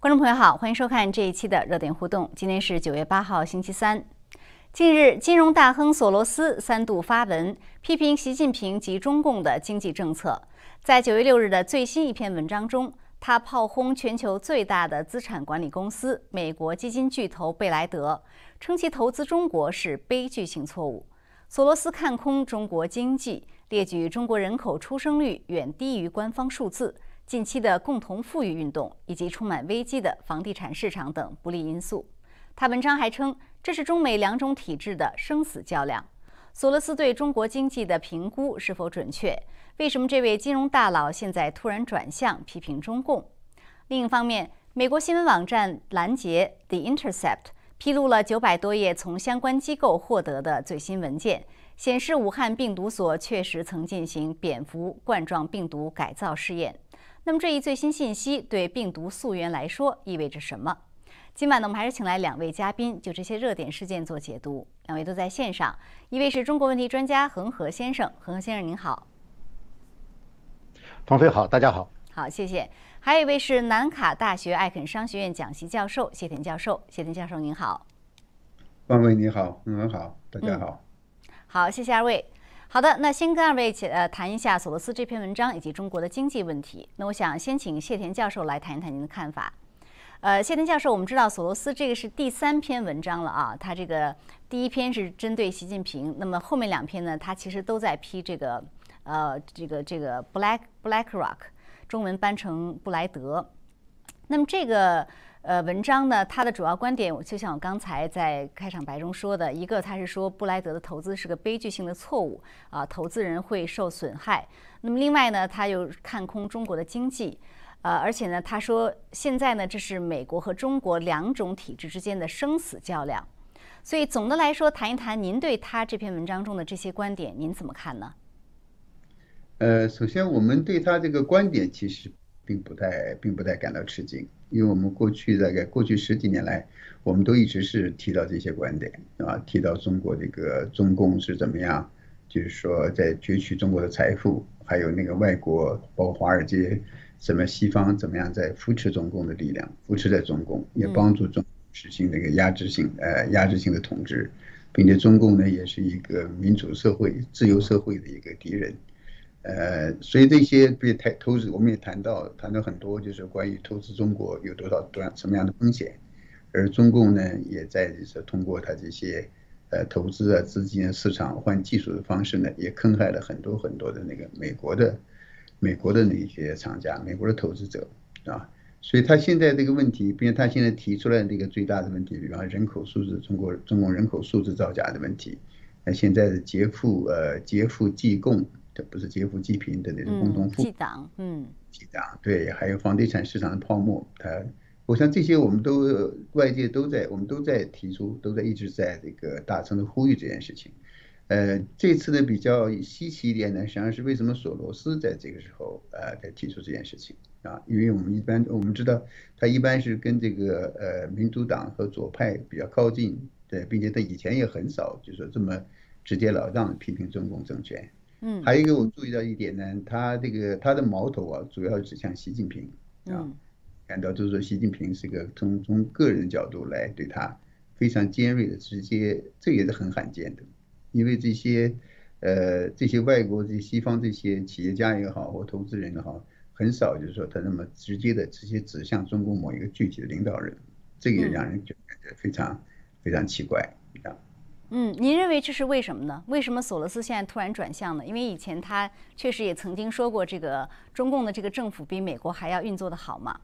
观众朋友好，欢迎收看这一期的热点互动。今天是九月八号，星期三。近日，金融大亨索罗斯三度发文批评习近平及中共的经济政策。在九月六日的最新一篇文章中，他炮轰全球最大的资产管理公司美国基金巨头贝莱德，称其投资中国是悲剧性错误。索罗斯看空中国经济，列举中国人口出生率远低于官方数字、近期的共同富裕运动以及充满危机的房地产市场等不利因素。他文章还称，这是中美两种体制的生死较量。索罗斯对中国经济的评估是否准确？为什么这位金融大佬现在突然转向批评中共？另一方面，美国新闻网站拦截 The Intercept。披露了九百多页从相关机构获得的最新文件，显示武汉病毒所确实曾进行蝙蝠冠状病毒改造试验。那么这一最新信息对病毒溯源来说意味着什么？今晚呢，我们还是请来两位嘉宾就这些热点事件做解读。两位都在线上，一位是中国问题专家恒河先生，恒河先生您好。方飞好，大家好。好，谢谢。还有一位是南卡大学艾肯商学院讲席教授谢田教授，谢田教授您好。万飞你好，嗯好，大家好。好，谢谢二位。好的，那先跟二位一起呃谈一下索罗斯这篇文章以及中国的经济问题。那我想先请谢田教授来谈一谈您的看法。呃，谢田教授，我们知道索罗斯这个是第三篇文章了啊，他这个第一篇是针对习近平，那么后面两篇呢，他其实都在批这个呃这个这个 Black BlackRock。中文翻成布莱德。那么这个呃文章呢，它的主要观点就像我刚才在开场白中说的，一个他是说布莱德的投资是个悲剧性的错误啊，投资人会受损害。那么另外呢，他又看空中国的经济，呃，而且呢，他说现在呢，这是美国和中国两种体制之间的生死较量。所以总的来说，谈一谈您对他这篇文章中的这些观点，您怎么看呢？呃，首先我们对他这个观点其实并不太，并不太感到吃惊，因为我们过去大概过去十几年来，我们都一直是提到这些观点啊，提到中国这个中共是怎么样，就是说在攫取中国的财富，还有那个外国包括华尔街，什么西方怎么样在扶持中共的力量，扶持在中共，也帮助中实行那个压制性呃压制性的统治，并且中共呢也是一个民主社会、自由社会的一个敌人。呃，所以这些被谈投资，我们也谈到谈到很多，就是关于投资中国有多少多什么样的风险，而中共呢，也在就是通过他这些呃投资啊、资金啊、市场换技术的方式呢，也坑害了很多很多的那个美国的美国的那些厂家、美国的投资者啊。所以他现在这个问题，并且他现在提出来这个最大的问题，比方人口数字，中国中国人口数字造假的问题，那现在的劫富呃劫富济共。不是劫富济贫的那种共同富，济党，嗯，对，还有房地产市场的泡沫，它，我想这些我们都外界都在，我们都在提出，都在一直在这个大声的呼吁这件事情。呃，这次呢比较稀奇一点呢，实际上是为什么索罗斯在这个时候呃在提出这件事情啊？因为我们一般我们知道，他一般是跟这个呃民主党和左派比较靠近，对，并且他以前也很少就说这么直截了当的批评中共政权。嗯，还有一个我注意到一点呢，他这个他的矛头啊，主要指向习近平啊，感到就是说习近平是个从从个人角度来对他非常尖锐的直接，这也是很罕见的，因为这些呃这些外国这些西方这些企业家也好或投资人也好，很少就是说他那么直接的直接指向中国某一个具体的领导人，这个也让人就感觉非常非常奇怪。啊。嗯，您认为这是为什么呢？为什么索罗斯现在突然转向呢？因为以前他确实也曾经说过，这个中共的这个政府比美国还要运作的好嘛。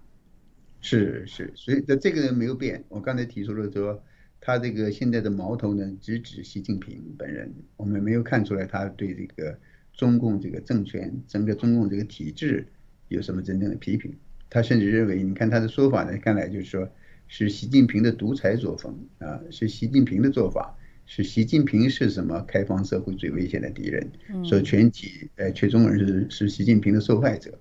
是是，所以这这个人没有变。我刚才提出了说，他这个现在的矛头呢，直指习近平本人。我们没有看出来他对这个中共这个政权、整个中共这个体制有什么真正的批评。他甚至认为，你看他的说法呢，看来就是说是习近平的独裁作风啊，是习近平的做法。是习近平是什么开放社会最危险的敌人？说全体呃全中国人是是习近平的受害者，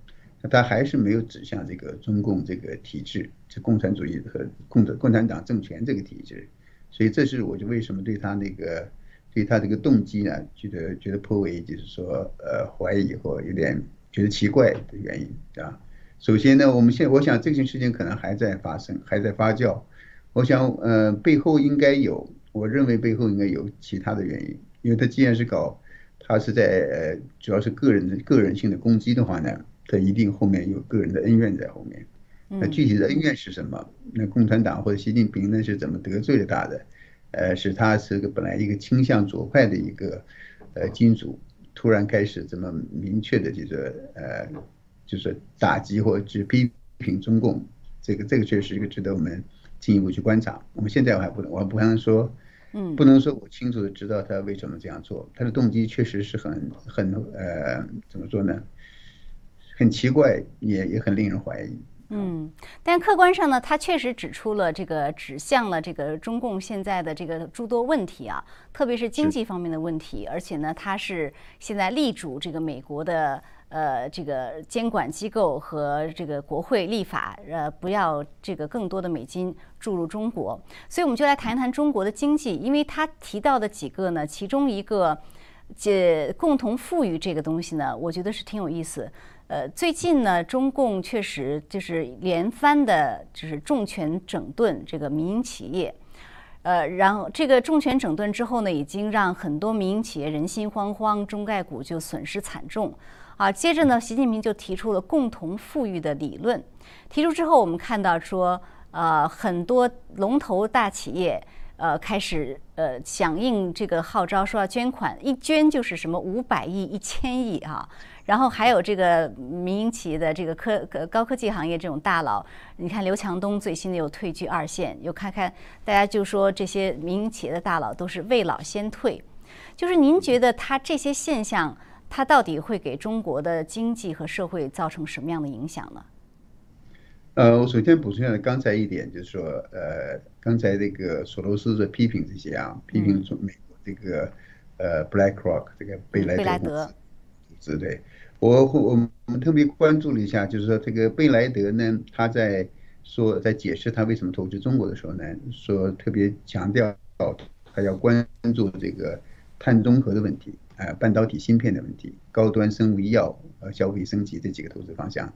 那他还是没有指向这个中共这个体制，这共产主义和共共产党政权这个体制，所以这是我就为什么对他那个对他这个动机呢，觉得觉得颇为就是说呃怀疑或有点觉得奇怪的原因啊。首先呢，我们现我想这件事情可能还在发生，还在发酵。我想，呃，背后应该有，我认为背后应该有其他的原因，因为他既然是搞，他是在呃，主要是个人的个人性的攻击的话呢，他一定后面有个人的恩怨在后面。那具体的恩怨是什么？那共产党或者习近平呢是怎么得罪了他的？呃，是他是个本来一个倾向左派的一个呃金主，突然开始这么明确的这个呃，就是打击或者是批评中共，这个这个确实是一个值得我们进一步去观察。我们现在我还不能，我还不能说，嗯，不能说我清楚的知道他为什么这样做，他的动机确实是很很呃，怎么说呢？很奇怪，也也很令人怀疑。嗯，但客观上呢，他确实指出了这个指向了这个中共现在的这个诸多问题啊，特别是经济方面的问题，而且呢，他是现在力主这个美国的呃这个监管机构和这个国会立法，呃不要这个更多的美金注入中国，所以我们就来谈一谈中国的经济，因为他提到的几个呢，其中一个这共同富裕这个东西呢，我觉得是挺有意思。呃，最近呢，中共确实就是连番的，就是重拳整顿这个民营企业，呃，然后这个重拳整顿之后呢，已经让很多民营企业人心惶惶，中概股就损失惨重，啊，接着呢，习近平就提出了共同富裕的理论，提出之后，我们看到说，呃，很多龙头大企业。呃，开始呃响应这个号召，说要捐款，一捐就是什么五百亿、一千亿啊。然后还有这个民营企业的这个科高科技行业这种大佬，你看刘强东最新的又退居二线，又看看大家就说这些民营企业的大佬都是未老先退。就是您觉得他这些现象，他到底会给中国的经济和社会造成什么样的影响呢？呃，我首先补充一下刚才一点，就是说，呃，刚才这个索罗斯在批评这些啊，批评中美国这个呃 BlackRock 这个贝莱德组织，对。我我我们特别关注了一下，就是说这个贝莱德呢，他在说在解释他为什么投资中国的时候呢，说特别强调他要关注这个碳中和的问题，呃，半导体芯片的问题，高端生物医药和消费升级这几个投资方向。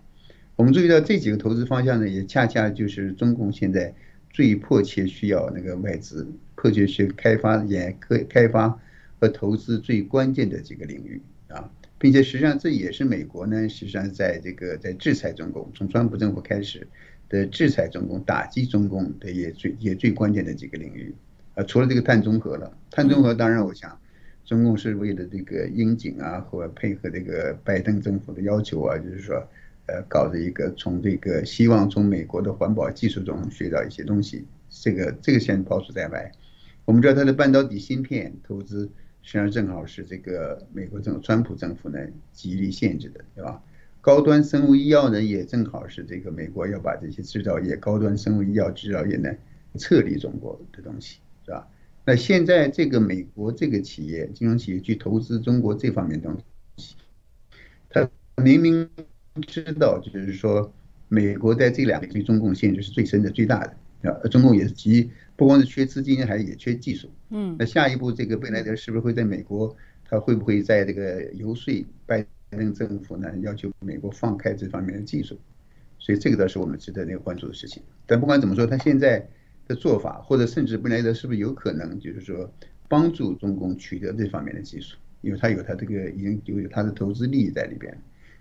我们注意到这几个投资方向呢，也恰恰就是中共现在最迫切需要那个外资，迫切去开发、研开开发和投资最关键的几个领域啊，并且实际上这也是美国呢，实际上在这个在制裁中共，从川普政府开始的制裁中共、打击中共的也最也最关键的几个领域啊，除了这个碳中和了，碳中和当然我想，中共是为了这个应景啊，或配合这个拜登政府的要求啊，就是说。呃，搞的一个从这个希望从美国的环保技术中学到一些东西，这个这个先抛出在外。我们知道它的半导体芯片投资，实际上正好是这个美国政府川普政府呢极力限制的，对吧？高端生物医药呢也正好是这个美国要把这些制造业、高端生物医药制造业呢撤离中国的东西，是吧？那现在这个美国这个企业、金融企业去投资中国这方面东西，他明明。知道，就是说，美国在这两个对中共限制是最深的、最大的啊。中共也是急，不光是缺资金，还也缺技术。嗯，那下一步这个贝莱德是不是会在美国？他会不会在这个游说拜登政府呢？要求美国放开这方面的技术？所以这个倒是我们值得那个关注的事情。但不管怎么说，他现在的做法，或者甚至布莱德是不是有可能，就是说帮助中共取得这方面的技术？因为他有他这个已经有有他的投资利益在里边。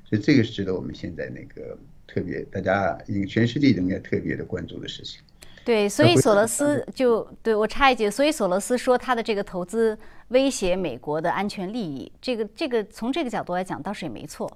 所以这个是值得我们现在那个特别，大家因为全世界应该特别的关注的事情。对，所以索罗斯就对我插一句，所以索罗斯说他的这个投资威胁美国的安全利益，这个这个从这个角度来讲倒是也没错。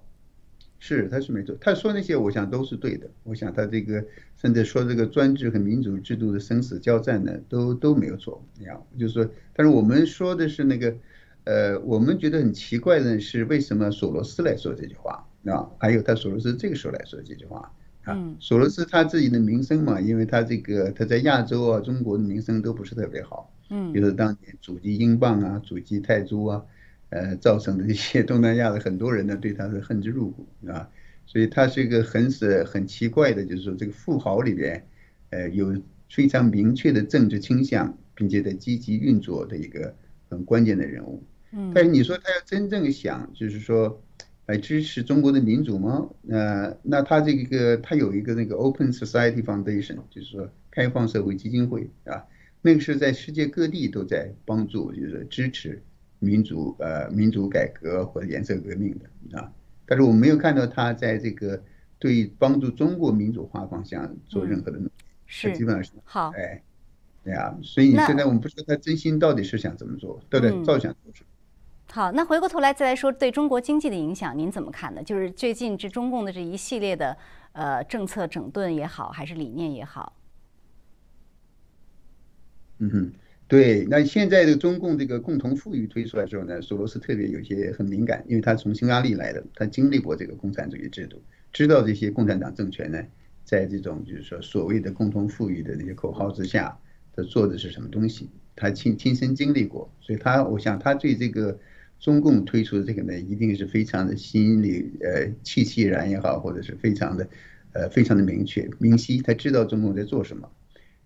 是，他是没错，他说那些我想都是对的。我想他这个甚至说这个专制和民主制度的生死交战呢，都都没有错。你看，就是说，但是我们说的是那个，呃，我们觉得很奇怪的是，为什么索罗斯来说这句话？啊，还有他索罗斯这个时候来说这句话啊，索罗斯他自己的名声嘛，因为他这个他在亚洲啊，中国的名声都不是特别好，嗯，比如当年阻击英镑啊，阻击泰铢啊，呃，造成的一些东南亚的很多人呢对他是恨之入骨啊，所以他是一个很是很奇怪的，就是说这个富豪里边，呃，有非常明确的政治倾向，并且在积极运作的一个很关键的人物，嗯，但是你说他要真正想，就是说。来支持中国的民主吗？呃，那他这个他有一个那个 Open Society Foundation，就是说开放社会基金会啊，那个是在世界各地都在帮助，就是支持民主呃民主改革或者颜色革命的啊。但是我没有看到他在这个对帮助中国民主化方向做任何的努力，是基本上是好，哎，对呀，所以你现在我们不知道他真心到底是想怎么做，到底照想做什么。好，那回过头来再来说对中国经济的影响，您怎么看呢？就是最近这中共的这一系列的呃政策整顿也好，还是理念也好。嗯哼。对，那现在的中共这个共同富裕推出来之后呢，索罗斯特别有些很敏感，因为他从匈牙利来的，他经历过这个共产主义制度，知道这些共产党政权呢，在这种就是说所谓的共同富裕的那些口号之下，他做的是什么东西，他亲亲身经历过，所以他我想他对这个中共推出的这个呢，一定是非常的心里呃气气然也好，或者是非常的呃非常的明确明晰，他知道中共在做什么。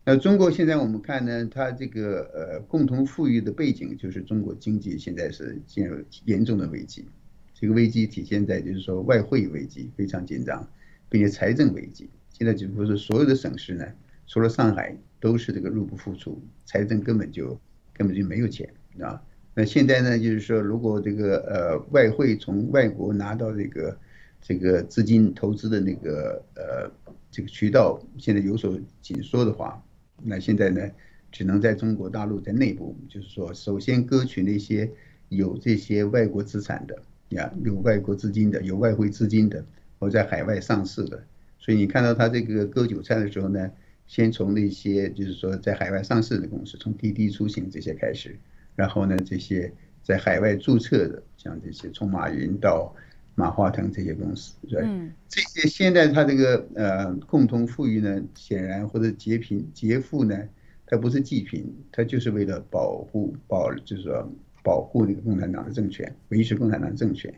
那中国现在我们看呢，它这个呃共同富裕的背景就是中国经济现在是进入严重的危机，这个危机体现在就是说外汇危机非常紧张，并且财政危机，现在几乎是所有的省市呢，除了上海都是这个入不敷出，财政根本就根本就没有钱啊。那现在呢，就是说如果这个呃外汇从外国拿到这个这个资金投资的那个呃这个渠道现在有所紧缩的话，那现在呢，只能在中国大陆在内部，就是说，首先割取那些有这些外国资产的呀，有外国资金的，有外汇资金的，或在海外上市的。所以你看到他这个割韭菜的时候呢，先从那些就是说在海外上市的公司，从滴滴出行这些开始，然后呢，这些在海外注册的，像这些从马云到。马化腾这些公司，对，这些现在他这个呃共同富裕呢，显然或者劫贫劫富呢，它不是济贫，它就是为了保护保，就是说保护那个共产党的政权，维持共产党的政权，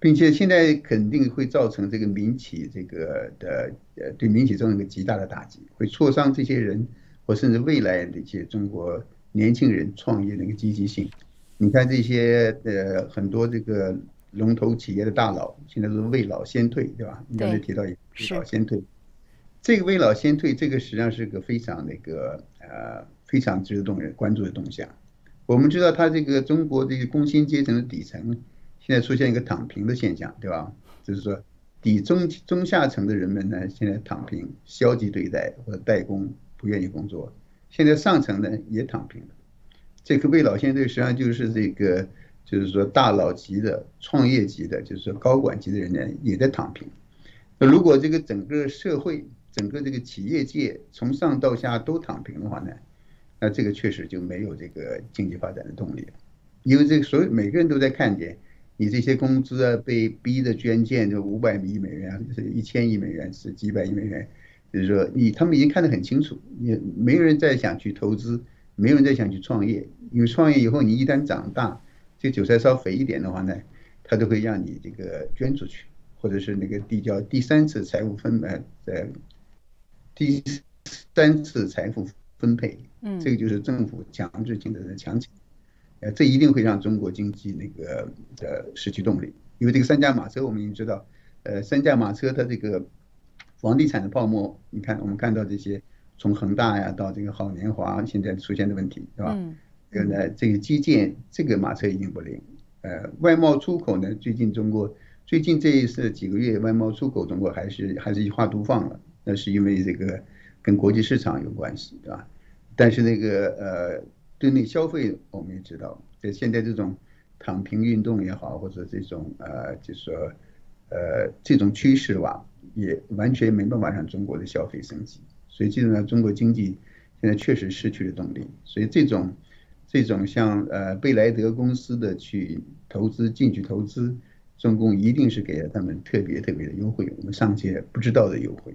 并且现在肯定会造成这个民企这个的呃对民企造成一个极大的打击，会挫伤这些人或甚至未来的一些中国年轻人创业的一个积极性。你看这些呃很多这个。龙头企业的大佬现在都是未老先退，对吧？你刚才提到未老先退，这个未老先退，这个实际上是个非常那个呃非常值得动人关注的动向。我们知道，他这个中国这个工薪阶层的底层现在出现一个躺平的现象，对吧？就是说，底中中下层的人们呢，现在躺平、消极对待或者代工，不愿意工作。现在上层呢也躺平了。这个未老先退实际上就是这个。就是说，大佬级的、创业级的，就是说高管级的人呢，也在躺平。那如果这个整个社会、整个这个企业界从上到下都躺平的话呢，那这个确实就没有这个经济发展的动力了。因为这个所有每个人都在看见，你这些工资啊，被逼的捐建，就五百亿美元，是一千亿美元，是几百亿美元，就是说你他们已经看得很清楚，也没有人再想去投资，没有人再想去创业，因为创业以后你一旦长大。这韭菜稍肥一点的话呢，它都会让你这个捐出去，或者是那个递交第三次财务分呃呃第三次财富分配，嗯，这个就是政府强制性的强制，呃，这一定会让中国经济那个呃失去动力，因为这个三驾马车我们已经知道，呃，三驾马车它这个房地产的泡沫，你看我们看到这些从恒大呀到这个好年华现在出现的问题，是吧？这个呢，这个基建这个马车已经不灵。呃，外贸出口呢，最近中国最近这一次几个月外贸出口中国还是还是一花独放了，那是因为这个跟国际市场有关系，对吧？但是那个呃，对内消费我们也知道，在现在这种躺平运动也好，或者这种呃，就是说呃这种趋势吧，也完全没办法让中国的消费升级。所以基本上中国经济现在确实失去了动力。所以这种。这种像呃贝莱德公司的去投资进去投资，中共一定是给了他们特别特别的优惠，我们上届不知道的优惠。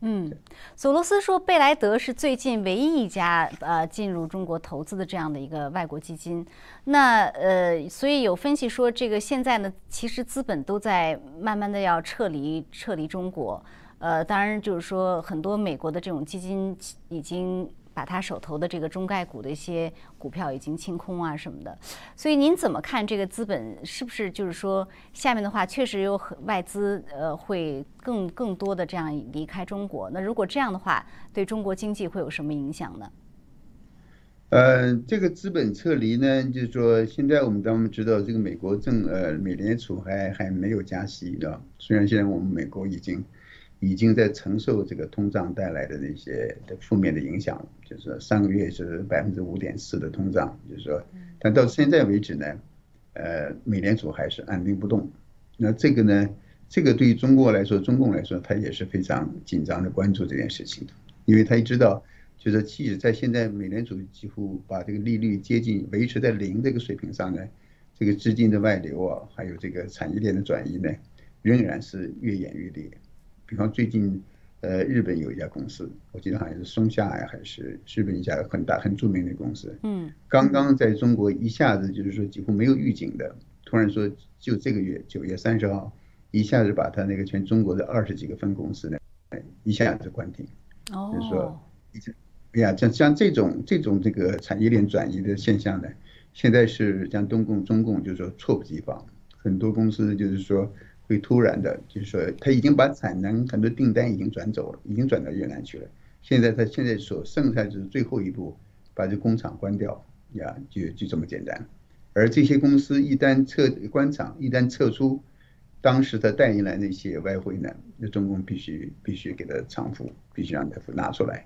嗯，索罗斯说贝莱德是最近唯一一家呃进入中国投资的这样的一个外国基金。那呃，所以有分析说，这个现在呢，其实资本都在慢慢的要撤离撤离中国。呃，当然就是说很多美国的这种基金已经。把他手头的这个中概股的一些股票已经清空啊什么的。所以您怎么看这个资本是不是就是说下面的话确实有很外资呃会更更多的这样离开中国？那如果这样的话，对中国经济会有什么影响呢？呃，这个资本撤离呢，就是说，现在我们当然知道，这个美国政呃美联储还还没有加息的，虽然现在我们美国已经已经在承受这个通胀带来的那些的负面的影响，就是上个月是百分之五点四的通胀，就是说，但到现在为止呢，呃，美联储还是按兵不动。那这个呢，这个对于中国来说，中共来说，他也是非常紧张的关注这件事情，因为他也知道。就是即使在现在美联储几乎把这个利率接近维持在零这个水平上呢，这个资金的外流啊，还有这个产业链的转移呢，仍然是越演越烈。比方最近，呃，日本有一家公司，我记得好像是松下呀，还是日本一家很大很著名的公司，嗯，刚刚在中国一下子就是说几乎没有预警的，突然说就这个月九月三十号，一下子把他那个全中国的二十几个分公司呢，一下子关停，哦，就是说。哎呀，像像这种这种这个产业链转移的现象呢，现在是像东共中共就是说猝不及防，很多公司就是说会突然的，就是说他已经把产能很多订单已经转走了，已经转到越南去了。现在他现在所剩下就是最后一步，把这工厂关掉，呀，就就这么简单。而这些公司一旦撤关厂，一旦撤出，当时他带进来那些外汇呢，那中共必须必须给他偿付，必须让他拿出来。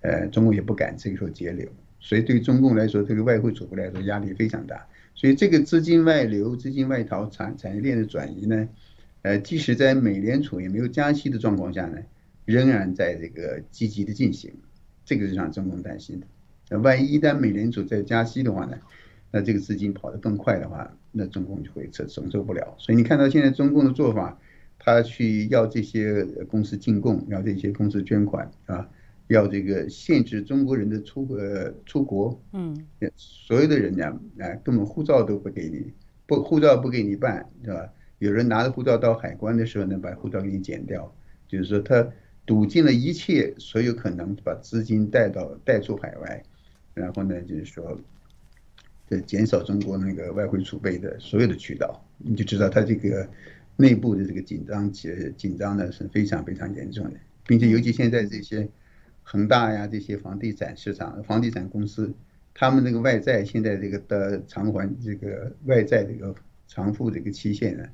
呃，中共也不敢这个时候截流，所以对中共来说，这个外汇储备来说压力非常大。所以这个资金外流、资金外逃、产产业链的转移呢，呃，即使在美联储也没有加息的状况下呢，仍然在这个积极的进行。这个是让中共担心的。那万一一旦美联储再加息的话呢，那这个资金跑得更快的话，那中共就会承承受不了。所以你看到现在中共的做法，他去要这些公司进贡，要这些公司捐款啊。要这个限制中国人的出呃出国，嗯，所有的人呢，啊，根本护照都不给你，不护照不给你办，是吧？有人拿着护照到海关的时候呢，把护照给你剪掉，就是说他堵尽了一切所有可能把资金带到带出海外，然后呢，就是说，这减少中国那个外汇储备的所有的渠道，你就知道他这个内部的这个紧张紧紧张呢是非常非常严重的，并且尤其现在这些。恒大呀，这些房地产市场、房地产公司，他们那个外债现在这个的偿还这个外债这个偿付这个期限呢，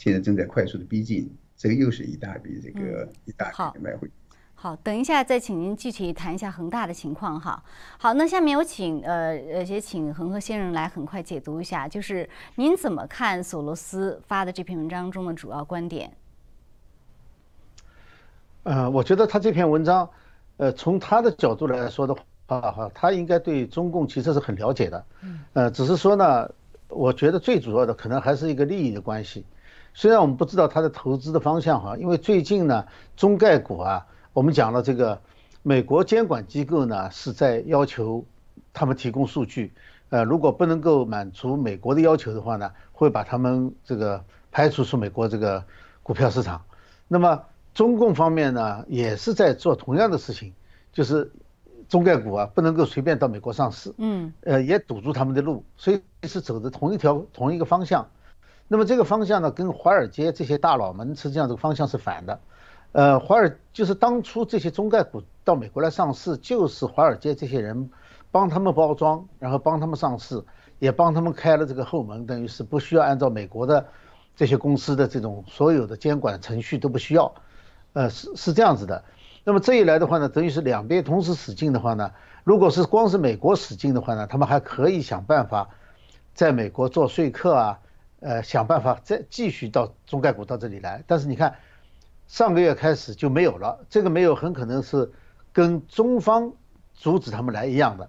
现在正在快速的逼近，这个又是一大笔这个一大笔的外汇。好，等一下再请您具体谈一下恒大的情况哈。好，那下面有请呃呃也请恒河先生来很快解读一下，就是您怎么看索罗斯发的这篇文章中的主要观点？呃，我觉得他这篇文章。呃，从他的角度来说的话，哈，他应该对中共其实是很了解的，呃，只是说呢，我觉得最主要的可能还是一个利益的关系。虽然我们不知道它的投资的方向哈，因为最近呢，中概股啊，我们讲了这个美国监管机构呢是在要求他们提供数据，呃，如果不能够满足美国的要求的话呢，会把他们这个排除出美国这个股票市场。那么。中共方面呢，也是在做同样的事情，就是中概股啊不能够随便到美国上市，嗯，呃，也堵住他们的路，所以是走的同一条同一个方向。那么这个方向呢，跟华尔街这些大佬们实际上这个方向是反的。呃，华尔就是当初这些中概股到美国来上市，就是华尔街这些人帮他们包装，然后帮他们上市，也帮他们开了这个后门，等于是不需要按照美国的这些公司的这种所有的监管程序都不需要。呃，是是这样子的，那么这一来的话呢，等于是两边同时使劲的话呢，如果是光是美国使劲的话呢，他们还可以想办法在美国做说客啊，呃，想办法再继续到中概股到这里来。但是你看，上个月开始就没有了，这个没有很可能是跟中方阻止他们来一样的。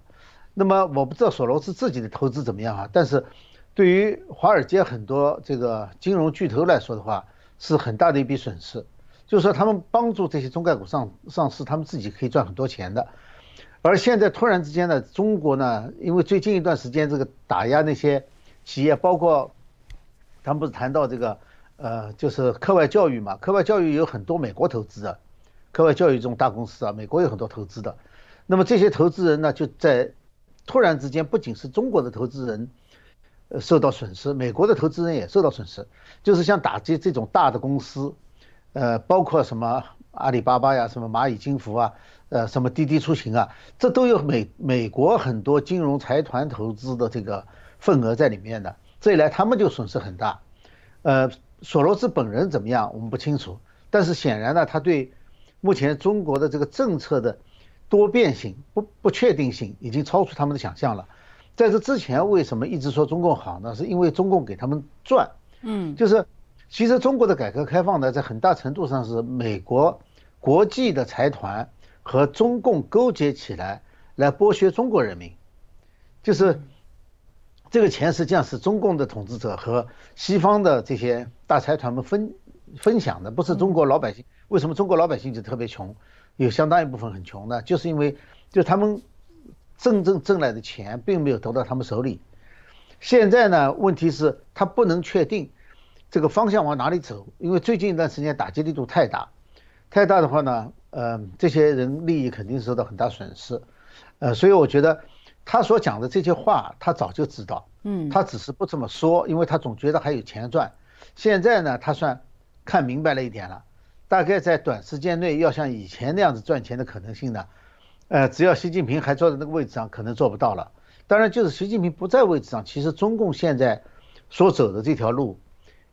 那么我不知道索罗斯自己的投资怎么样啊，但是对于华尔街很多这个金融巨头来说的话，是很大的一笔损失。就是说，他们帮助这些中概股上上市，他们自己可以赚很多钱的。而现在突然之间呢，中国呢，因为最近一段时间这个打压那些企业，包括他们不是谈到这个呃，就是课外教育嘛？课外教育有很多美国投资的，课外教育这种大公司啊，美国有很多投资的。那么这些投资人呢，就在突然之间，不仅是中国的投资人，呃，受到损失，美国的投资人也受到损失，就是像打击这种大的公司，呃，包括什么阿里巴巴呀，什么蚂蚁金服啊，呃，什么滴滴出行啊，这都有美美国很多金融财团投资的这个份额在里面的，这一来他们就损失很大，呃，索罗斯本人怎么样，我们不清楚，但是显然呢，他对目前中国的这个政策的。多变性不不确定性已经超出他们的想象了，在这之前为什么一直说中共好呢？是因为中共给他们赚，嗯，就是其实中国的改革开放呢，在很大程度上是美国国际的财团和中共勾结起来来剥削中国人民，就是这个钱实际上是中共的统治者和西方的这些大财团们分分享的，不是中国老百姓。为什么中国老百姓就特别穷？有相当一部分很穷的，就是因为就他们真正挣来的钱并没有投到他们手里。现在呢，问题是他不能确定这个方向往哪里走，因为最近一段时间打击力度太大，太大的话呢，呃，这些人利益肯定受到很大损失。呃，所以我觉得他所讲的这些话，他早就知道，嗯，他只是不这么说，因为他总觉得还有钱赚。现在呢，他算看明白了一点了。大概在短时间内要像以前那样子赚钱的可能性呢，呃，只要习近平还坐在那个位置上，可能做不到了。当然，就是习近平不在位置上，其实中共现在所走的这条路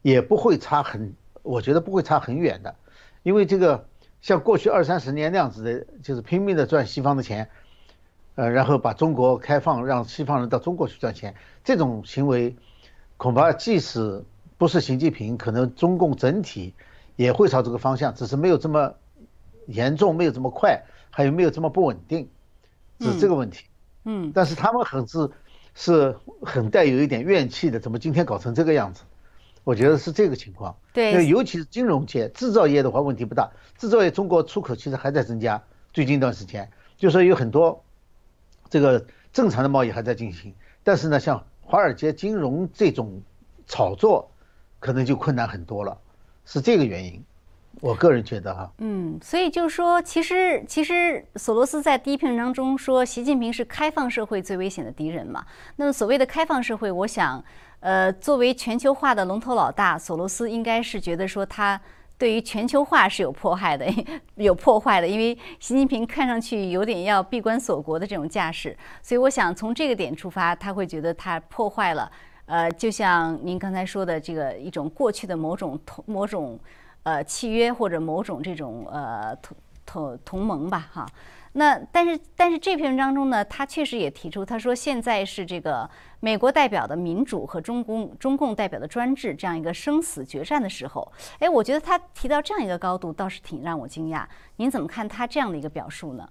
也不会差很，我觉得不会差很远的。因为这个像过去二三十年那样子的，就是拼命的赚西方的钱，呃，然后把中国开放，让西方人到中国去赚钱，这种行为恐怕即使不是习近平，可能中共整体。也会朝这个方向，只是没有这么严重，没有这么快，还有没有这么不稳定，是这个问题。嗯，但是他们很是是很带有一点怨气的，怎么今天搞成这个样子？我觉得是这个情况。对，尤其是金融界、制造业的话问题不大，制造业中国出口其实还在增加，最近一段时间就说有很多这个正常的贸易还在进行，但是呢，像华尔街金融这种炒作，可能就困难很多了。是这个原因，我个人觉得哈，嗯，所以就是说，其实其实索罗斯在第一篇文章中说，习近平是开放社会最危险的敌人嘛。那么所谓的开放社会，我想，呃，作为全球化的龙头老大，索罗斯应该是觉得说他对于全球化是有破坏的，有破坏的，因为习近平看上去有点要闭关锁国的这种架势，所以我想从这个点出发，他会觉得他破坏了。呃，就像您刚才说的，这个一种过去的某种同某种呃契约或者某种这种呃同同同盟吧，哈。那但是但是这篇文章中呢，他确实也提出，他说现在是这个美国代表的民主和中共中共代表的专制这样一个生死决战的时候。哎，我觉得他提到这样一个高度，倒是挺让我惊讶。您怎么看他这样的一个表述呢？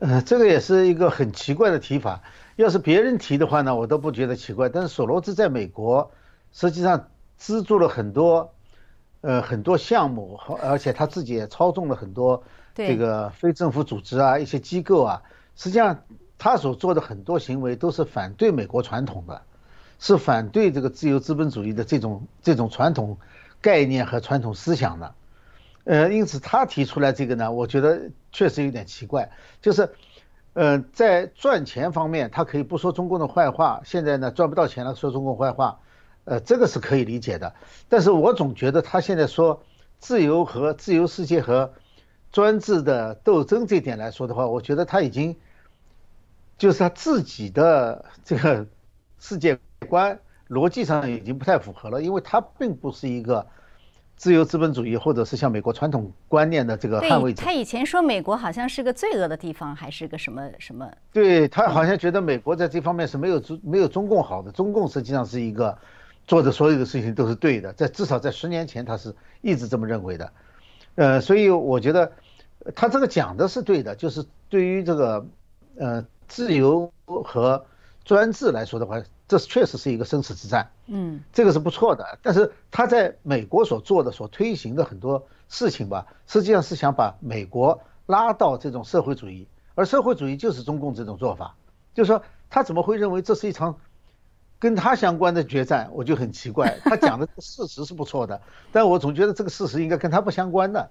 呃，这个也是一个很奇怪的提法。要是别人提的话呢，我都不觉得奇怪。但是索罗斯在美国，实际上资助了很多，呃，很多项目，而且他自己也操纵了很多这个非政府组织啊，一些机构啊。实际上，他所做的很多行为都是反对美国传统的，是反对这个自由资本主义的这种这种传统概念和传统思想的。呃，因此他提出来这个呢，我觉得确实有点奇怪，就是。呃，在赚钱方面，他可以不说中共的坏话。现在呢，赚不到钱了，说中共坏话，呃，这个是可以理解的。但是我总觉得他现在说自由和自由世界和专制的斗争这点来说的话，我觉得他已经就是他自己的这个世界观逻辑上已经不太符合了，因为他并不是一个。自由资本主义，或者是像美国传统观念的这个捍卫者，他以前说美国好像是个罪恶的地方，还是个什么什么？对他好像觉得美国在这方面是没有中没有中共好的，中共实际上是一个做的所有的事情都是对的，在至少在十年前他是一直这么认为的，呃，所以我觉得他这个讲的是对的，就是对于这个呃自由和专制来说的话。这确实是一个生死之战，嗯，这个是不错的。但是他在美国所做的、所推行的很多事情吧，实际上是想把美国拉到这种社会主义，而社会主义就是中共这种做法。就是说，他怎么会认为这是一场跟他相关的决战？我就很奇怪。他讲的事实是不错的，但我总觉得这个事实应该跟他不相关的。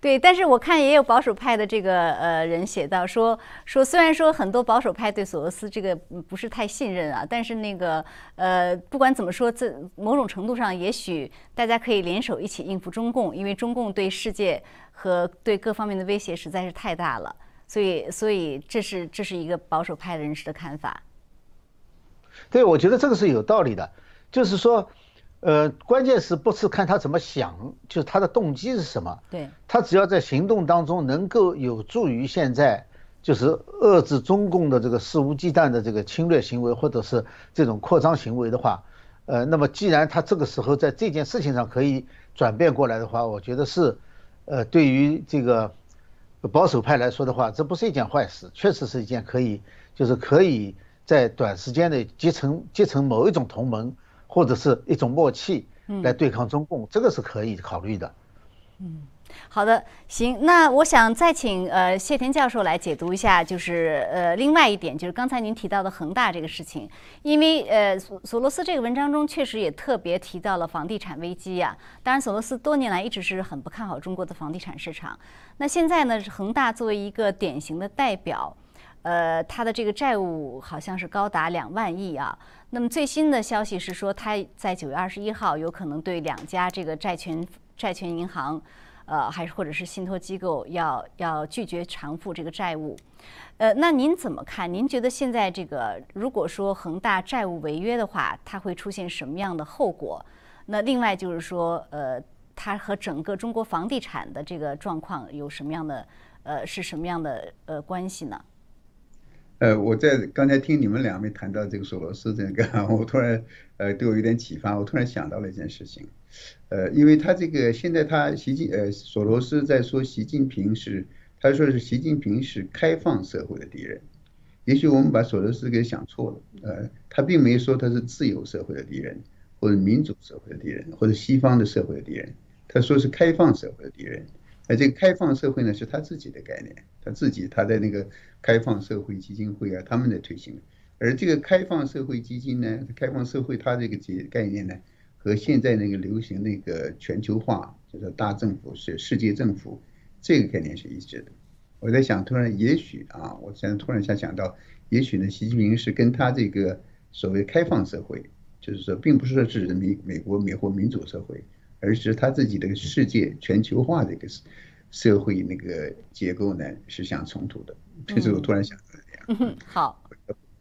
对，但是我看也有保守派的这个呃人写到说说，虽然说很多保守派对索罗斯这个不是太信任啊，但是那个呃不管怎么说，这某种程度上也许大家可以联手一起应付中共，因为中共对世界和对各方面的威胁实在是太大了，所以所以这是这是一个保守派人士的看法。对，我觉得这个是有道理的，就是说。呃，关键是不是看他怎么想，就是他的动机是什么？对，他只要在行动当中能够有助于现在，就是遏制中共的这个肆无忌惮的这个侵略行为，或者是这种扩张行为的话，呃，那么既然他这个时候在这件事情上可以转变过来的话，我觉得是，呃，对于这个保守派来说的话，这不是一件坏事，确实是一件可以，就是可以在短时间内结成结成某一种同盟。或者是一种默契来对抗中共，这个是可以考虑的。嗯，好的，行，那我想再请呃谢田教授来解读一下，就是呃另外一点，就是刚才您提到的恒大这个事情，因为呃索索罗斯这个文章中确实也特别提到了房地产危机呀。当然，索罗斯多年来一直是很不看好中国的房地产市场。那现在呢，恒大作为一个典型的代表。呃，他的这个债务好像是高达两万亿啊。那么最新的消息是说，他在九月二十一号有可能对两家这个债权债权银行，呃，还是或者是信托机构要要拒绝偿付这个债务。呃，那您怎么看？您觉得现在这个如果说恒大债务违约的话，它会出现什么样的后果？那另外就是说，呃，它和整个中国房地产的这个状况有什么样的呃是什么样的呃关系呢？呃，我在刚才听你们两位谈到这个索罗斯这个，我突然呃对我有点启发，我突然想到了一件事情，呃，因为他这个现在他习近呃索罗斯在说习近平是，他说是习近平是开放社会的敌人，也许我们把索罗斯给想错了，呃，他并没说他是自由社会的敌人，或者民主社会的敌人，或者西方的社会的敌人，他说是开放社会的敌人。而这个开放社会呢，是他自己的概念，他自己他在那个开放社会基金会啊，他们在推行。而这个开放社会基金呢，开放社会它这个概概念呢，和现在那个流行那个全球化，就是大政府是世界政府这个概念是一致的。我在想，突然也许啊，我现在突然想想到，也许呢，习近平是跟他这个所谓开放社会，就是说，并不是说指美美国美国民主社会。而是他自己的世界全球化的一个社会那个结构呢是相冲突的，这是我突然想到的这样。好，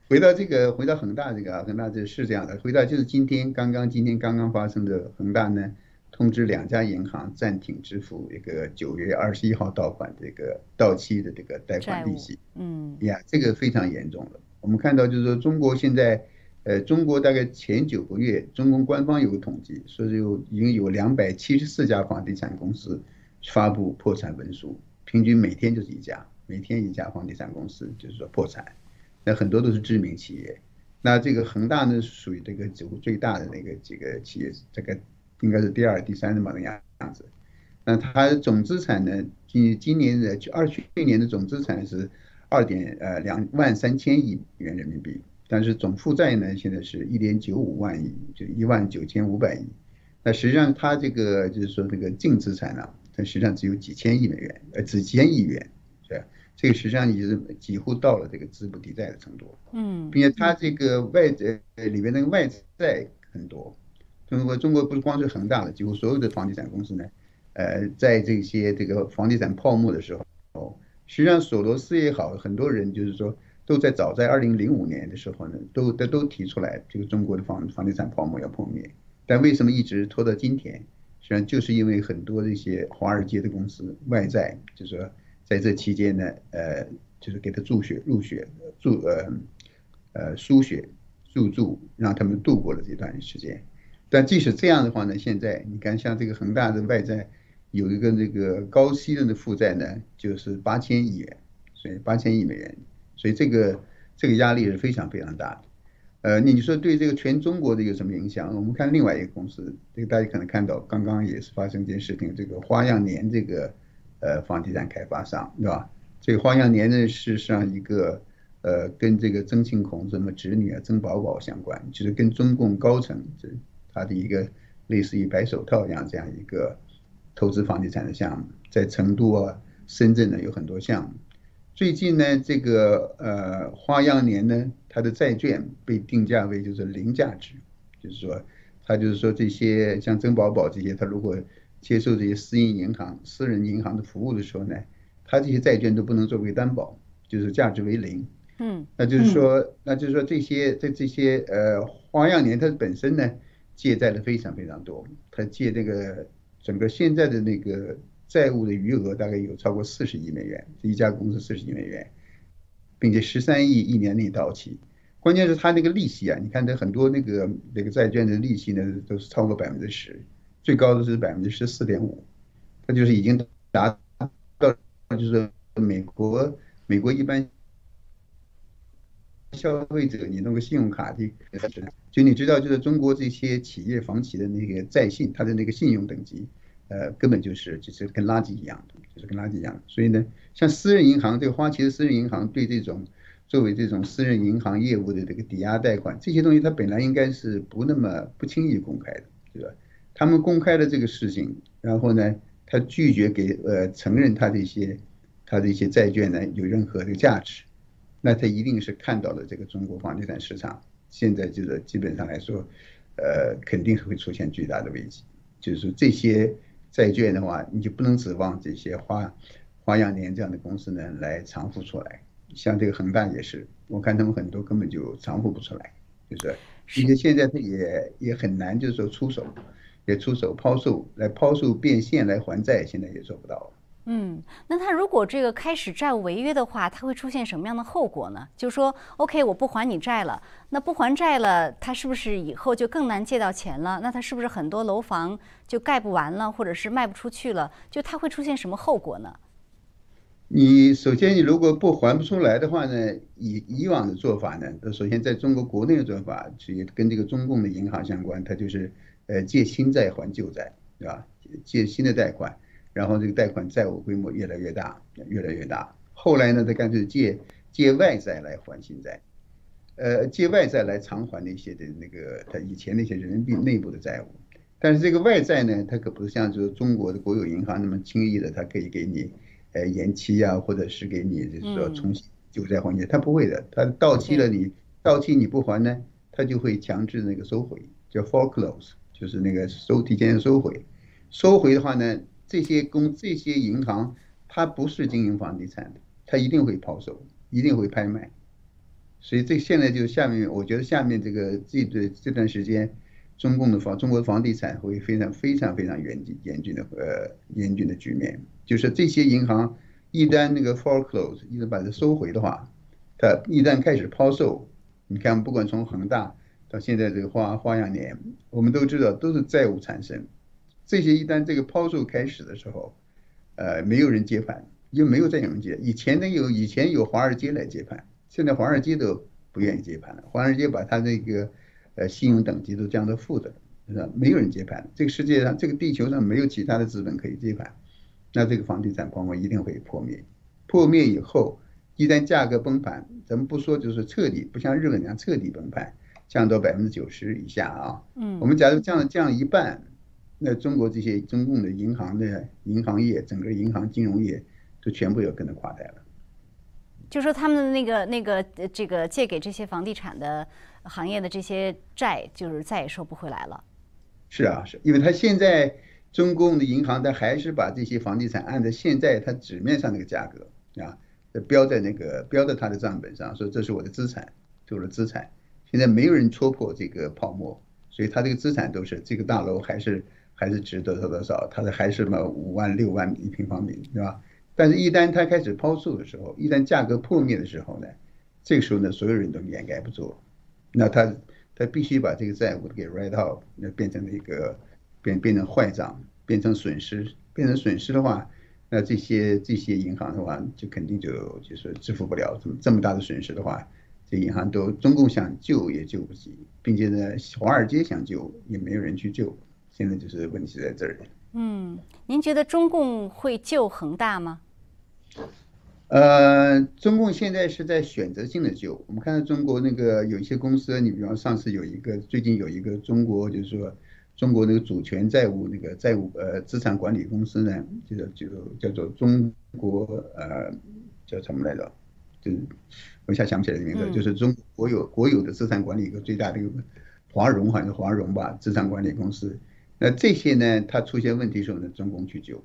回到这个，回到恒大这个啊，恒大这是这样的，回到就是今天刚刚今天刚刚发生的恒大呢，通知两家银行暂停支付一个九月二十一号到款这个到期的这个贷款利息。嗯，呀，这个非常严重了。我们看到就是说中国现在。呃，中国大概前九个月，中国官方有个统计，说是有已经有两百七十四家房地产公司发布破产文书，平均每天就是一家，每天一家房地产公司就是说破产，那很多都是知名企业。那这个恒大呢，属于这个几乎最大的那个几个企业，这个应该是第二、第三的嘛个样样子。那它总资产呢，今今年的二去年的总资产是二点呃两万三千亿元人民币。但是总负债呢，现在是一点九五万亿，就一万九千五百亿。那实际上它这个就是说这个净资产呢，它实际上只有几千亿美元，呃，几千亿元，是吧？这个实际上已是几乎到了这个资不抵债的程度。嗯，并且它这个外债里面那个外债很多。中国中国不是光是恒大的，几乎所有的房地产公司呢，呃，在这些这个房地产泡沫的时候，实际上索罗斯也好，很多人就是说。都在早在二零零五年的时候呢，都都都提出来这个中国的房房地产泡沫要破灭，但为什么一直拖到今天？实际上就是因为很多这些华尔街的公司外债，就是说在这期间呢，呃，就是给他注血入血注呃呃输血注注，让他们度过了这段时间。但即使这样的话呢，现在你看像这个恒大的外债有一个这个高息的负债呢，就是八千亿元，所以八千亿美元。所以这个这个压力是非常非常大的，呃，你说对这个全中国的有什么影响？我们看另外一个公司，这个大家可能看到，刚刚也是发生一件事情，这个花样年这个呃房地产开发商，对吧？这个花样年呢，事实上一个呃跟这个曾庆孔什么侄女啊曾宝宝相关，就是跟中共高层这他的一个类似于白手套一样这样一个投资房地产的项目，在成都啊、深圳呢有很多项目。最近呢，这个呃花样年呢，它的债券被定价为就是零价值，就是说，它就是说这些像珍宝宝这些，它如果接受这些私营银行、私人银行的服务的时候呢，它这些债券都不能作为担保，就是价值为零。嗯，那就是说，那就是说这些这这些呃花样年它本身呢借债的非常非常多，它借这个整个现在的那个债务的余额大概有超过四十亿美元，这一家公司四十亿美元，并且十三亿一年内到期。关键是它那个利息啊，你看它很多那个那个债券的利息呢都是超过百分之十，最高的是百分之十四点五，它就是已经达到就是美国美国一般。消费者，你弄个信用卡的，就你知道，就是中国这些企业房企的那个在信，它的那个信用等级，呃，根本就是就是跟垃圾一样的，就是跟垃圾一样的。所以呢，像私人银行，这个花旗的私人银行对这种作为这种私人银行业务的这个抵押贷款这些东西，它本来应该是不那么不轻易公开的，对吧？他们公开了这个事情，然后呢，他拒绝给呃承认他这些他的一些债券呢有任何的价值。那他一定是看到了这个中国房地产市场现在就是基本上来说，呃，肯定是会出现巨大的危机。就是说这些债券的话，你就不能指望这些花花样年这样的公司呢来偿付出来。像这个恒大也是，我看他们很多根本就偿付不出来，就是因为现在他也也很难，就是说出手，也出手抛售来抛售变现来还债，现在也做不到。嗯，那他如果这个开始债务违约的话，他会出现什么样的后果呢？就说，OK，我不还你债了，那不还债了，他是不是以后就更难借到钱了？那他是不是很多楼房就盖不完了，或者是卖不出去了？就他会出现什么后果呢？你首先，你如果不还不出来的话呢，以以往的做法呢，首先在中国国内的做法，其实跟这个中共的银行相关，它就是呃借新债还旧债，对吧？借新的贷款。然后这个贷款债务规模越来越大，越来越大。后来呢，他干脆借借外债来还新债，呃，借外债来偿还那些的那个他以前那些人民币内部的债务。但是这个外债呢，它可不是像就是中国的国有银行那么轻易的，它可以给你呃延期啊，或者是给你就是说重新旧债还钱，它不会的。它到期了，你到期你不还呢，它就会强制那个收回，叫 foreclose，就是那个收提前收回。收回的话呢？这些公这些银行，它不是经营房地产的，它一定会抛售，一定会拍卖。所以这现在就下面，我觉得下面这个这这这段时间，中共的房中国的房地产会非常非常非常严峻严峻的呃严峻的局面。就是这些银行一旦那个 foreclose，一旦把它收回的话，它一旦开始抛售，你看不管从恒大到现在这个花花样年，我们都知道都是债务缠身。这些一旦这个抛售开始的时候，呃，没有人接盘，又没有再有人接。以前呢有以前有华尔街来接盘，现在华尔街都不愿意接盘了。华尔街把他那个呃信用等级都降到负的，是吧？没有人接盘。这个世界上，这个地球上没有其他的资本可以接盘，那这个房地产泡沫一定会破灭。破灭以后，一旦价格崩盘，咱们不说就是彻底，不像日本那样彻底崩盘，降到百分之九十以下啊。嗯。我们假如降了降一半。那中国这些中共的银行的银行业，整个银行金融业都全部要跟着垮台了。就说他们的那个那个这个借给这些房地产的行业的这些债，就是再也收不回来了。是啊，是因为他现在中共的银行，他还是把这些房地产按照现在它纸面上那个价格啊，标在那个标在他的账本上，说这是我的资产，是我的资产。现在没有人戳破这个泡沫，所以他这个资产都是这个大楼还是。还是值多少多少，它的还是嘛五万六万一平方米，对吧？但是，一旦它开始抛售的时候，一旦价格破灭的时候呢，这个时候呢，所有人都掩盖不住，那他他必须把这个债务给 write off，那变成了一个变变成坏账，变成损失，变成损失的话，那这些这些银行的话，就肯定就就是支付不了这么这么大的损失的话，这银行都中共想救也救不起，并且呢，华尔街想救也没有人去救。现在就是问题在这儿。嗯，您觉得中共会救恒大吗？呃，中共现在是在选择性的救。我们看到中国那个有一些公司，你比方上次有一个，最近有一个中国就是说中国那个主权债务那个债务呃资产管理公司呢，就就叫做中国呃叫什么来着？就是我一下想不起来名字，就是中国有国有的资产管理一个最大的一个华融好像是华融吧，资产管理公司。那这些呢，它出现问题时候呢，中共去救。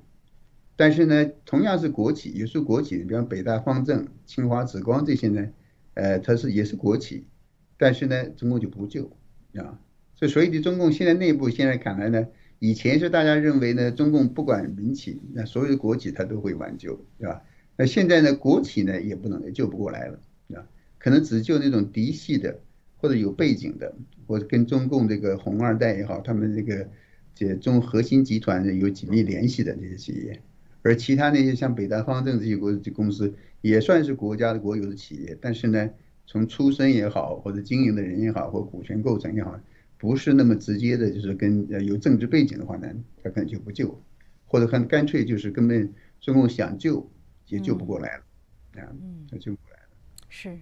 但是呢，同样是国企，有时候国企，比方北大方正、清华紫光这些呢，呃，它是也是国企，但是呢，中共就不救啊。所以，所以的中共现在内部现在看来呢，以前是大家认为呢，中共不管民企，那所有的国企它都会挽救，对吧？那现在呢，国企呢也不能也救不过来了，啊，可能只救那种嫡系的或者有背景的，或者跟中共这个红二代也好，他们这个。这中核心集团有紧密联系的这些企业，而其他那些像北大方正这些国公司也算是国家的国有的企业，但是呢，从出身也好，或者经营的人也好，或股权构成也好，不是那么直接的，就是跟呃有政治背景的话呢，他可能就不救，或者很干脆就是根本中共想救也救不过来了，啊，他救不过来了。是。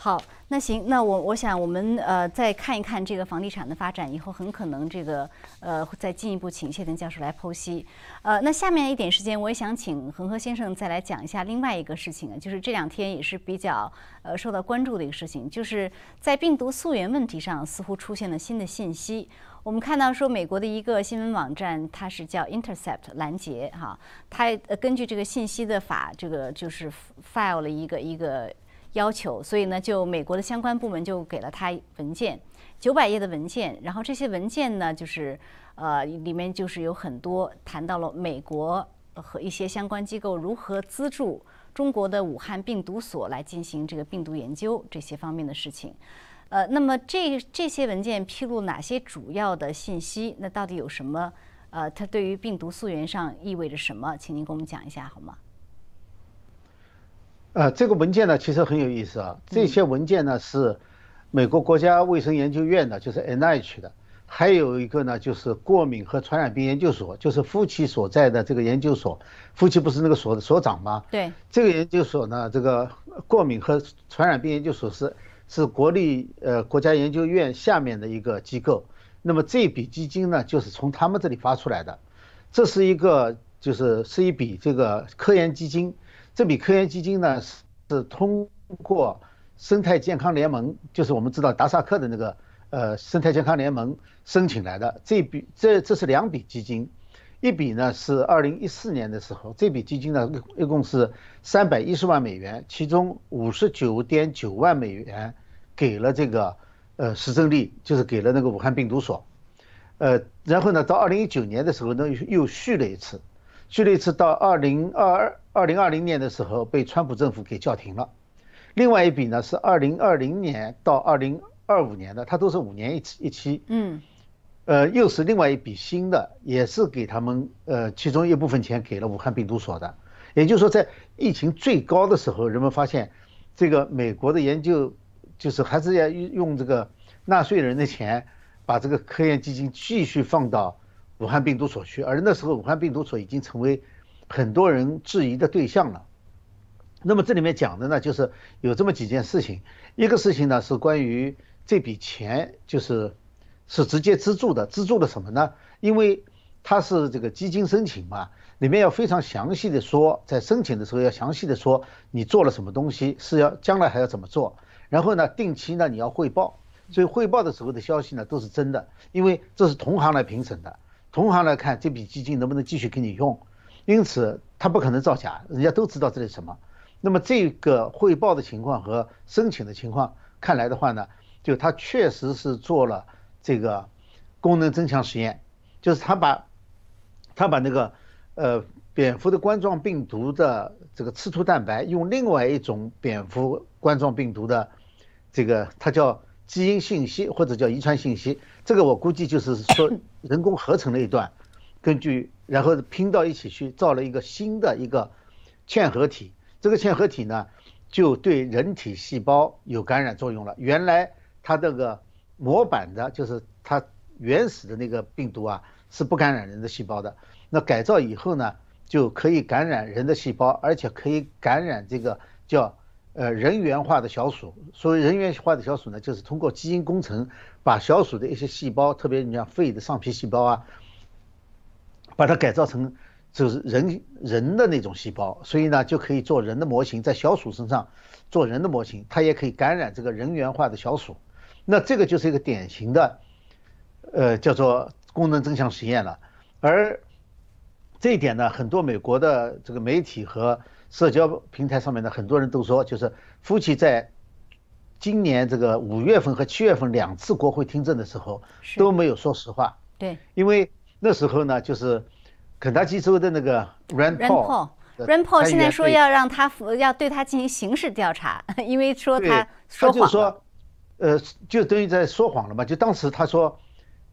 好，那行，那我我想我们呃再看一看这个房地产的发展，以后很可能这个呃再进一步请谢腾教授来剖析。呃，那下面一点时间，我也想请恒河先生再来讲一下另外一个事情啊，就是这两天也是比较呃受到关注的一个事情，就是在病毒溯源问题上似乎出现了新的信息。我们看到说美国的一个新闻网站，它是叫 Intercept 拦截哈，它呃根据这个信息的法，这个就是 file 了一个一个。要求，所以呢，就美国的相关部门就给了他文件，九百页的文件。然后这些文件呢，就是呃，里面就是有很多谈到了美国和一些相关机构如何资助中国的武汉病毒所来进行这个病毒研究这些方面的事情。呃，那么这这些文件披露哪些主要的信息？那到底有什么？呃，它对于病毒溯源上意味着什么？请您给我们讲一下好吗？呃，这个文件呢，其实很有意思啊。这些文件呢是美国国家卫生研究院的，就是 NIH 的，还有一个呢就是过敏和传染病研究所，就是夫妻所在的这个研究所。夫妻不是那个所的所长吗？对。这个研究所呢，这个过敏和传染病研究所是是国立呃国家研究院下面的一个机构。那么这笔基金呢，就是从他们这里发出来的。这是一个就是是一笔这个科研基金。这笔科研基金呢是通过生态健康联盟，就是我们知道达萨克的那个呃生态健康联盟申请来的。这笔这这是两笔基金，一笔呢是二零一四年的时候，这笔基金呢一共是三百一十万美元，其中五十九点九万美元给了这个呃石正丽，就是给了那个武汉病毒所，呃，然后呢到二零一九年的时候呢又续了一次。去了一次，到二零二二二零二零年的时候被川普政府给叫停了。另外一笔呢是二零二零年到二零二五年的，它都是五年一期一期。嗯，呃，又是另外一笔新的，也是给他们呃其中一部分钱给了武汉病毒所的。也就是说，在疫情最高的时候，人们发现这个美国的研究就是还是要用这个纳税人的钱，把这个科研基金继续放到。武汉病毒所需，而那时候武汉病毒所已经成为很多人质疑的对象了。那么这里面讲的呢，就是有这么几件事情。一个事情呢是关于这笔钱，就是是直接资助的，资助的什么呢？因为它是这个基金申请嘛，里面要非常详细的说，在申请的时候要详细的说你做了什么东西，是要将来还要怎么做，然后呢定期呢你要汇报，所以汇报的时候的消息呢都是真的，因为这是同行来评审的。同行来看这笔基金能不能继续给你用，因此他不可能造假，人家都知道这是什么。那么这个汇报的情况和申请的情况看来的话呢，就他确实是做了这个功能增强实验，就是他把他把那个呃蝙蝠的冠状病毒的这个刺突蛋白用另外一种蝙蝠冠状病毒的这个它叫。基因信息或者叫遗传信息，这个我估计就是说人工合成了一段，根据然后拼到一起去造了一个新的一个嵌合体。这个嵌合体呢，就对人体细胞有感染作用了。原来它这个模板的，就是它原始的那个病毒啊，是不感染人的细胞的。那改造以后呢，就可以感染人的细胞，而且可以感染这个叫。呃人源化的小鼠。所谓人源化的小鼠呢，就是通过基因工程把小鼠的一些细胞，特别你像肺的上皮细胞啊，把它改造成就是人人的那种细胞，所以呢就可以做人的模型，在小鼠身上做人的模型，它也可以感染这个人源化的小鼠。那这个就是一个典型的，呃，叫做功能增强实验了。而这一点呢，很多美国的这个媒体和社交平台上面的很多人都说，就是夫妻在今年这个五月份和七月份两次国会听证的时候都没有说实话。对，因为那时候呢，就是肯塔基州的那个 Rand Paul，Rand Paul 现在说要让他要对他进行刑事调查，因为说他说谎说，呃，就等于在说谎了嘛。就当时他说，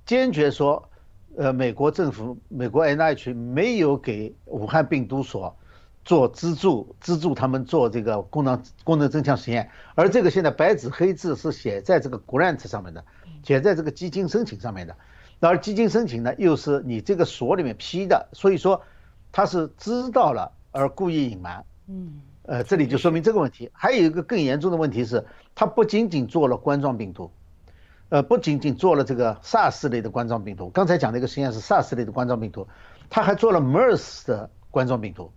坚决说。呃，美国政府、美国 NIH 没有给武汉病毒所做资助，资助他们做这个功能功能增强实验，而这个现在白纸黑字是写在这个 grant 上面的，写在这个基金申请上面的，而基金申请呢又是你这个所里面批的，所以说他是知道了而故意隐瞒。嗯，呃，这里就说明这个问题。还有一个更严重的问题是，他不仅仅做了冠状病毒。呃，不仅仅做了这个 SARS 类的冠状病毒，刚才讲的一个实验是 SARS 类的冠状病毒，他还做了 MERS 的冠状病毒。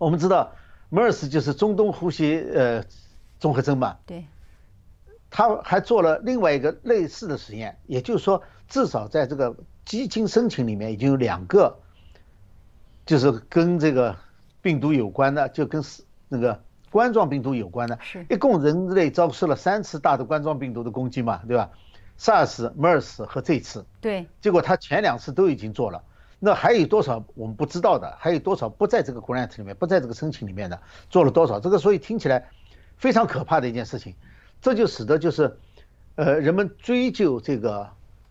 我们知道 MERS 就是中东呼吸呃综合征嘛，对。他还做了另外一个类似的实验，也就是说，至少在这个基金申请里面已经有两个，就是跟这个病毒有关的，就跟那个。冠状病毒有关的，是一共人类遭受了三次大的冠状病毒的攻击嘛，对吧？SARS、MERS 和这次，对，结果他前两次都已经做了，那还有多少我们不知道的？还有多少不在这个 grant 里面，不在这个申请里面的？做了多少？这个所以听起来非常可怕的一件事情，这就使得就是，呃，人们追究这个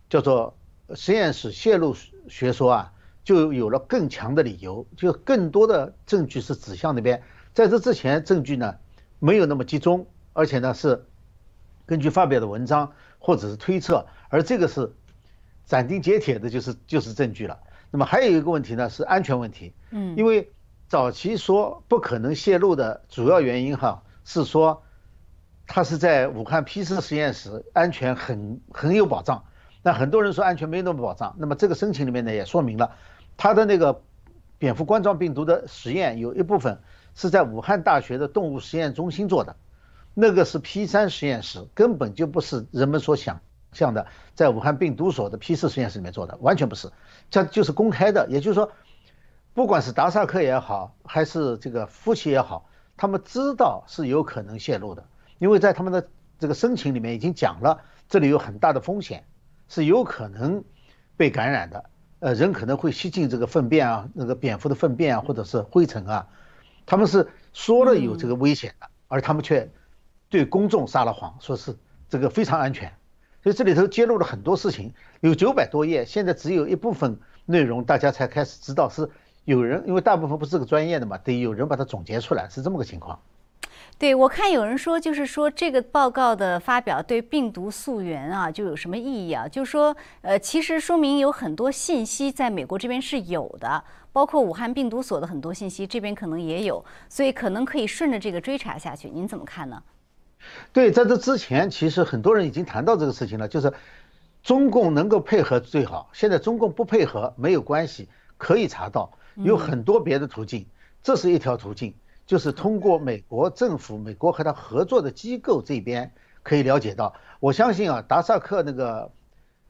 叫做实验室泄露学说啊，就有了更强的理由，就更多的证据是指向那边。在这之前，证据呢没有那么集中，而且呢是根据发表的文章或者是推测，而这个是斩钉截铁的，就是就是证据了。那么还有一个问题呢是安全问题，嗯，因为早期说不可能泄露的主要原因哈是说它是在武汉批次实验室，安全很很有保障。那很多人说安全没那么保障，那么这个申请里面呢也说明了，它的那个蝙蝠冠状病毒的实验有一部分。是在武汉大学的动物实验中心做的，那个是 P 三实验室，根本就不是人们所想象的，在武汉病毒所的 P 四实验室里面做的，完全不是，这就是公开的。也就是说，不管是达萨克也好，还是这个夫妻也好，他们知道是有可能泄露的，因为在他们的这个申请里面已经讲了，这里有很大的风险，是有可能被感染的，呃，人可能会吸进这个粪便啊，那个蝙蝠的粪便啊，或者是灰尘啊。他们是说了有这个危险的，而他们却对公众撒了谎，说是这个非常安全。所以这里头揭露了很多事情，有九百多页，现在只有一部分内容大家才开始知道，是有人因为大部分不是个专业的嘛，得有人把它总结出来，是这么个情况。对，我看有人说，就是说这个报告的发表对病毒溯源啊，就有什么意义啊？就是说，呃，其实说明有很多信息在美国这边是有的，包括武汉病毒所的很多信息，这边可能也有，所以可能可以顺着这个追查下去。您怎么看呢？对，在这之前，其实很多人已经谈到这个事情了，就是中共能够配合最好，现在中共不配合没有关系，可以查到，有很多别的途径，这是一条途径。就是通过美国政府、美国和他合作的机构这边可以了解到，我相信啊，达萨克那个，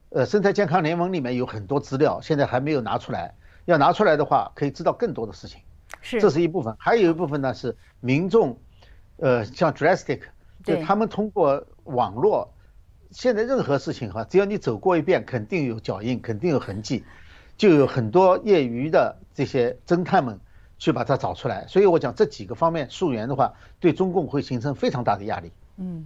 呃，生态健康联盟里面有很多资料，现在还没有拿出来。要拿出来的话，可以知道更多的事情。是，这是一部分，还有一部分呢是民众，呃，像 Drastic，就他们通过网络，现在任何事情哈，只要你走过一遍，肯定有脚印，肯定有痕迹，就有很多业余的这些侦探们。去把它找出来，所以我讲这几个方面溯源的话，对中共会形成非常大的压力。嗯，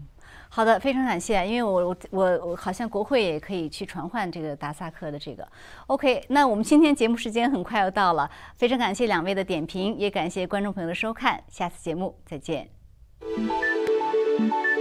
好的，非常感谢，因为我我我我好像国会也可以去传唤这个达萨克的这个。OK，那我们今天节目时间很快要到了，非常感谢两位的点评，也感谢观众朋友的收看，下次节目再见。Thank you.